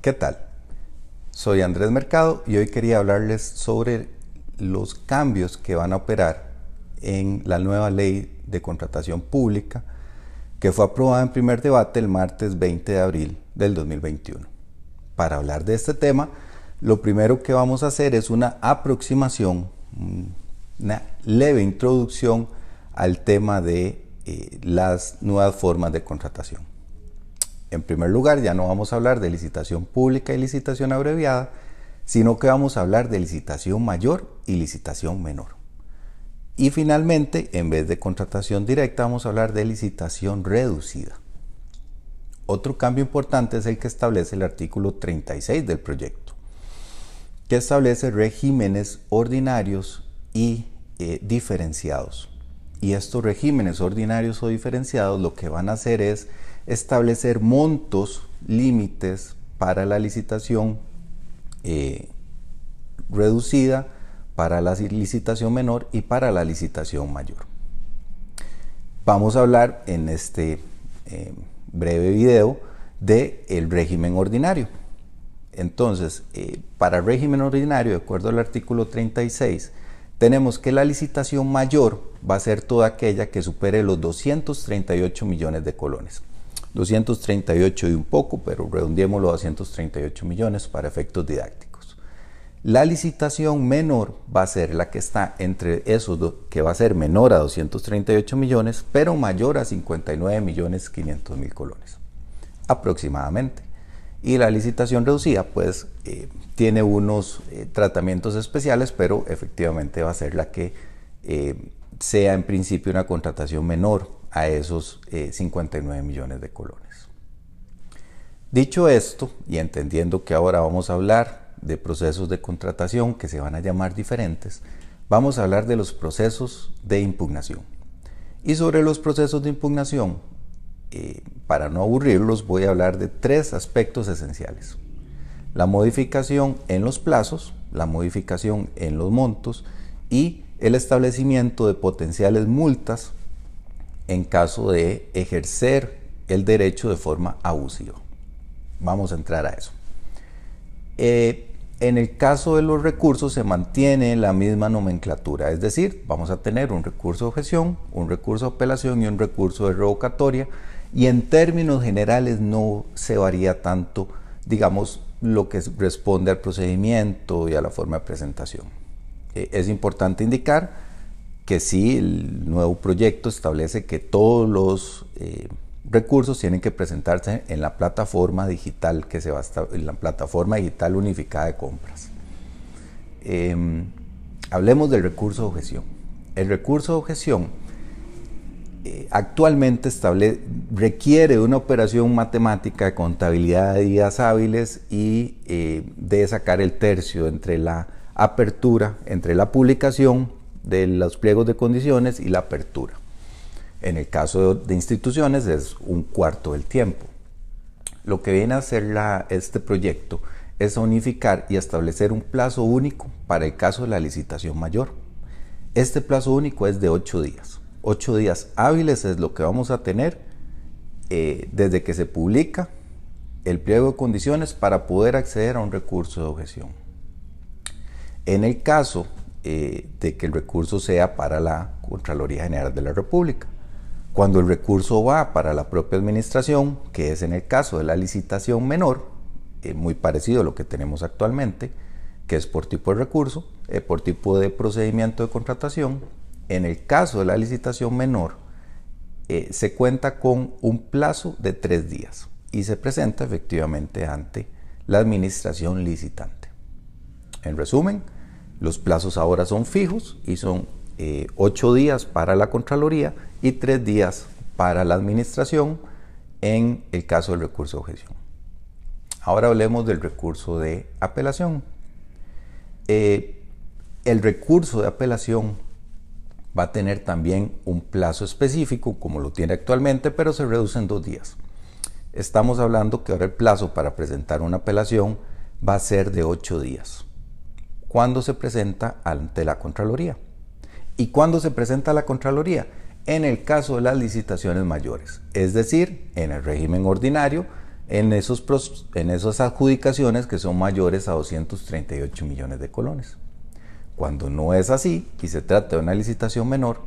¿Qué tal? Soy Andrés Mercado y hoy quería hablarles sobre los cambios que van a operar en la nueva ley de contratación pública que fue aprobada en primer debate el martes 20 de abril del 2021. Para hablar de este tema, lo primero que vamos a hacer es una aproximación, una leve introducción al tema de eh, las nuevas formas de contratación. En primer lugar, ya no vamos a hablar de licitación pública y licitación abreviada, sino que vamos a hablar de licitación mayor y licitación menor. Y finalmente, en vez de contratación directa, vamos a hablar de licitación reducida. Otro cambio importante es el que establece el artículo 36 del proyecto, que establece regímenes ordinarios y eh, diferenciados. Y estos regímenes ordinarios o diferenciados lo que van a hacer es establecer montos, límites para la licitación eh, reducida, para la licitación menor y para la licitación mayor. Vamos a hablar en este eh, breve video de el régimen ordinario. Entonces, eh, para el régimen ordinario, de acuerdo al artículo 36, tenemos que la licitación mayor va a ser toda aquella que supere los 238 millones de colones. 238 y un poco, pero redondeémoslo a 238 millones para efectos didácticos. La licitación menor va a ser la que está entre esos, que va a ser menor a 238 millones, pero mayor a 59 millones 500 mil colones, aproximadamente. Y la licitación reducida, pues, eh, tiene unos eh, tratamientos especiales, pero efectivamente va a ser la que eh, sea en principio una contratación menor a esos 59 millones de colones. Dicho esto, y entendiendo que ahora vamos a hablar de procesos de contratación que se van a llamar diferentes, vamos a hablar de los procesos de impugnación. Y sobre los procesos de impugnación, eh, para no aburrirlos, voy a hablar de tres aspectos esenciales. La modificación en los plazos, la modificación en los montos y el establecimiento de potenciales multas en caso de ejercer el derecho de forma abusiva. Vamos a entrar a eso. Eh, en el caso de los recursos se mantiene la misma nomenclatura, es decir, vamos a tener un recurso de objeción, un recurso de apelación y un recurso de revocatoria y en términos generales no se varía tanto, digamos, lo que responde al procedimiento y a la forma de presentación. Eh, es importante indicar que sí, el nuevo proyecto establece que todos los eh, recursos tienen que presentarse en la plataforma digital que se va a en la plataforma digital unificada de compras. Em, hablemos del recurso de objeción. El recurso de objeción eh, actualmente requiere una operación matemática de contabilidad de días hábiles y eh, de sacar el tercio entre la apertura, entre la publicación de los pliegos de condiciones y la apertura. En el caso de instituciones es un cuarto del tiempo. Lo que viene a hacer este proyecto es unificar y establecer un plazo único para el caso de la licitación mayor. Este plazo único es de ocho días. Ocho días hábiles es lo que vamos a tener eh, desde que se publica el pliego de condiciones para poder acceder a un recurso de objeción. En el caso eh, de que el recurso sea para la Contraloría General de la República. Cuando el recurso va para la propia administración, que es en el caso de la licitación menor, eh, muy parecido a lo que tenemos actualmente, que es por tipo de recurso, eh, por tipo de procedimiento de contratación, en el caso de la licitación menor, eh, se cuenta con un plazo de tres días y se presenta efectivamente ante la administración licitante. En resumen, los plazos ahora son fijos y son ocho días para la Contraloría y tres días para la administración en el caso del recurso de objeción. Ahora hablemos del recurso de apelación. Eh, el recurso de apelación va a tener también un plazo específico, como lo tiene actualmente, pero se reduce en dos días. Estamos hablando que ahora el plazo para presentar una apelación va a ser de ocho días. ¿Cuándo se presenta ante la Contraloría? ¿Y cuándo se presenta la Contraloría? en el caso de las licitaciones mayores, es decir, en el régimen ordinario, en, esos, en esas adjudicaciones que son mayores a 238 millones de colones. Cuando no es así y se trata de una licitación menor,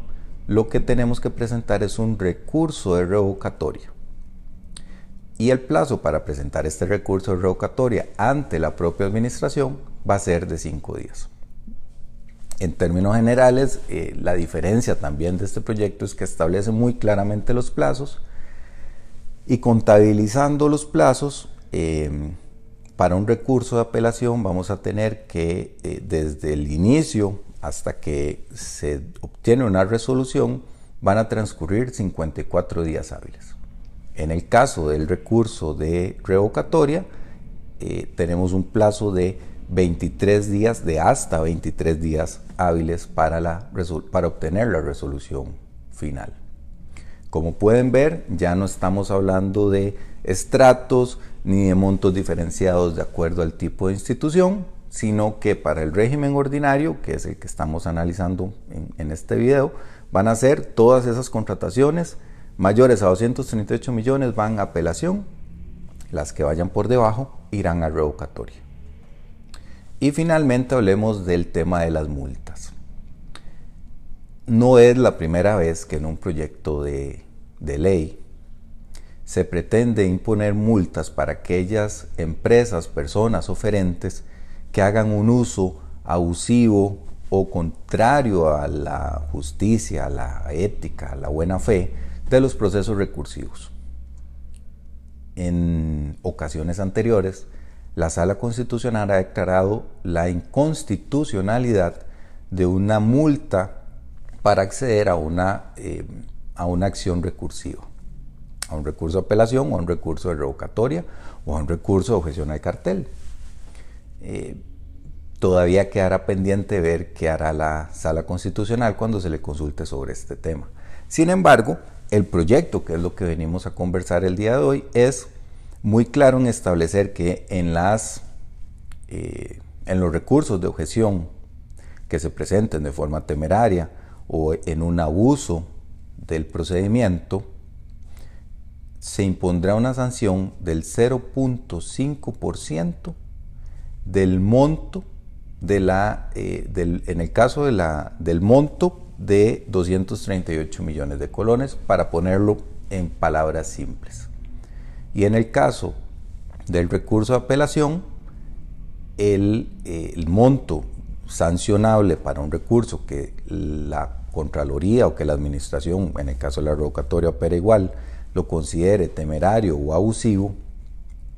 lo que tenemos que presentar es un recurso de revocatoria. Y el plazo para presentar este recurso de revocatoria ante la propia administración va a ser de cinco días. En términos generales, eh, la diferencia también de este proyecto es que establece muy claramente los plazos y contabilizando los plazos, em, para un recurso de apelación vamos a tener que eh, desde el inicio hasta que se obtiene una resolución van a transcurrir 54 días hábiles. En el caso del recurso de revocatoria, eh, tenemos un plazo de 23 días, de hasta 23 días hábiles para, la, para obtener la resolución final. Como pueden ver, ya no estamos hablando de estratos ni de montos diferenciados de acuerdo al tipo de institución, sino que para el régimen ordinario, que es el que estamos analizando en, en este video, van a ser todas esas contrataciones mayores a 238 millones van a apelación, las que vayan por debajo irán a revocatoria. Y finalmente hablemos del tema de las multas. No es la primera vez que en un proyecto de, ley se pretende imponer multas para aquellas empresas, personas oferentes que hagan un uso abusivo o contrario a la justicia, a la ética, a la buena fe de los procesos recursivos. En ocasiones anteriores, la Sala Constitucional ha declarado la inconstitucionalidad de una multa para acceder a una, eh, a una acción recursiva, a un recurso de apelación o a un recurso de revocatoria o a un recurso de objeción al cartel. Eh, todavía quedará pendiente ver qué hará la Sala Constitucional cuando se le consulte sobre este tema. Sin embargo, el proyecto, que es lo que venimos a conversar el día de hoy, es muy claro en establecer que en, las, eh, en los recursos de objeción que se presenten de forma temeraria o en un abuso del procedimiento, se impondrá una sanción del 0.5% del monto de la, eh, del, en el caso de la, del monto de 238 millones de colones, para ponerlo en palabras simples. Y en el caso del recurso de apelación, el, eh, el monto sancionable para un recurso que la Contraloría o que la Administración, en el caso de la revocatoria opera igual, lo considere temerario o abusivo,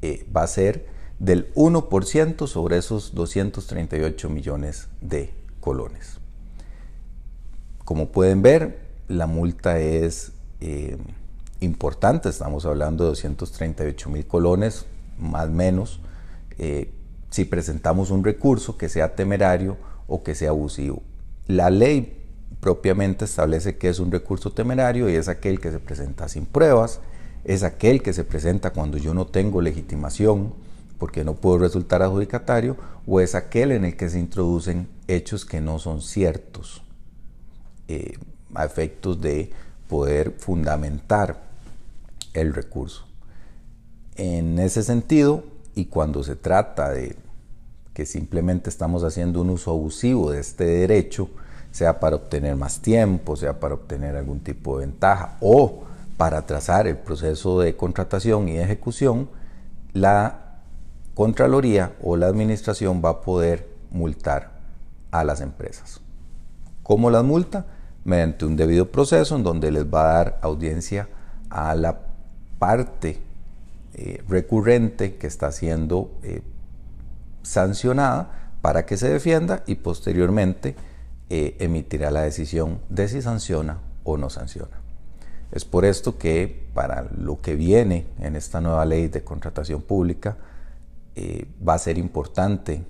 eh, va a ser del 1% sobre esos 238 millones de colones. Como pueden ver, la multa es eh, importante, estamos hablando de 238 mil colones, más o menos, eh, si presentamos un recurso que sea temerario o que sea abusivo. La ley propiamente establece que es un recurso temerario y es aquel que se presenta sin pruebas, es aquel que se presenta cuando yo no tengo legitimación porque no puedo resultar adjudicatario o es aquel en el que se introducen hechos que no son ciertos eh, a efectos de poder fundamentar el recurso. En ese sentido, y cuando se trata de que simplemente estamos haciendo un uso abusivo de este derecho, sea para obtener más tiempo, sea para obtener algún tipo de ventaja o para atrasar el proceso de contratación y ejecución, la Contraloría o la Administración va a poder multar a las empresas. ¿Cómo las multa? Mediante un debido proceso en donde les va a dar audiencia a la parte eh, recurrente que está siendo eh, sancionada para que se defienda y posteriormente eh, emitirá la decisión de si sanciona o no sanciona. Es por esto que para lo que viene en esta nueva ley de contratación pública va a ser importante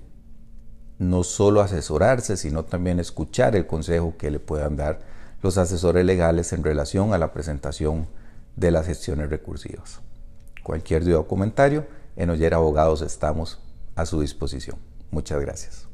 no solo asesorarse, sino también escuchar el consejo que le puedan dar los asesores legales en relación a la presentación de las gestiones recursivas. Cualquier duda o comentario, en Oyer Abogados estamos a su disposición. Muchas gracias.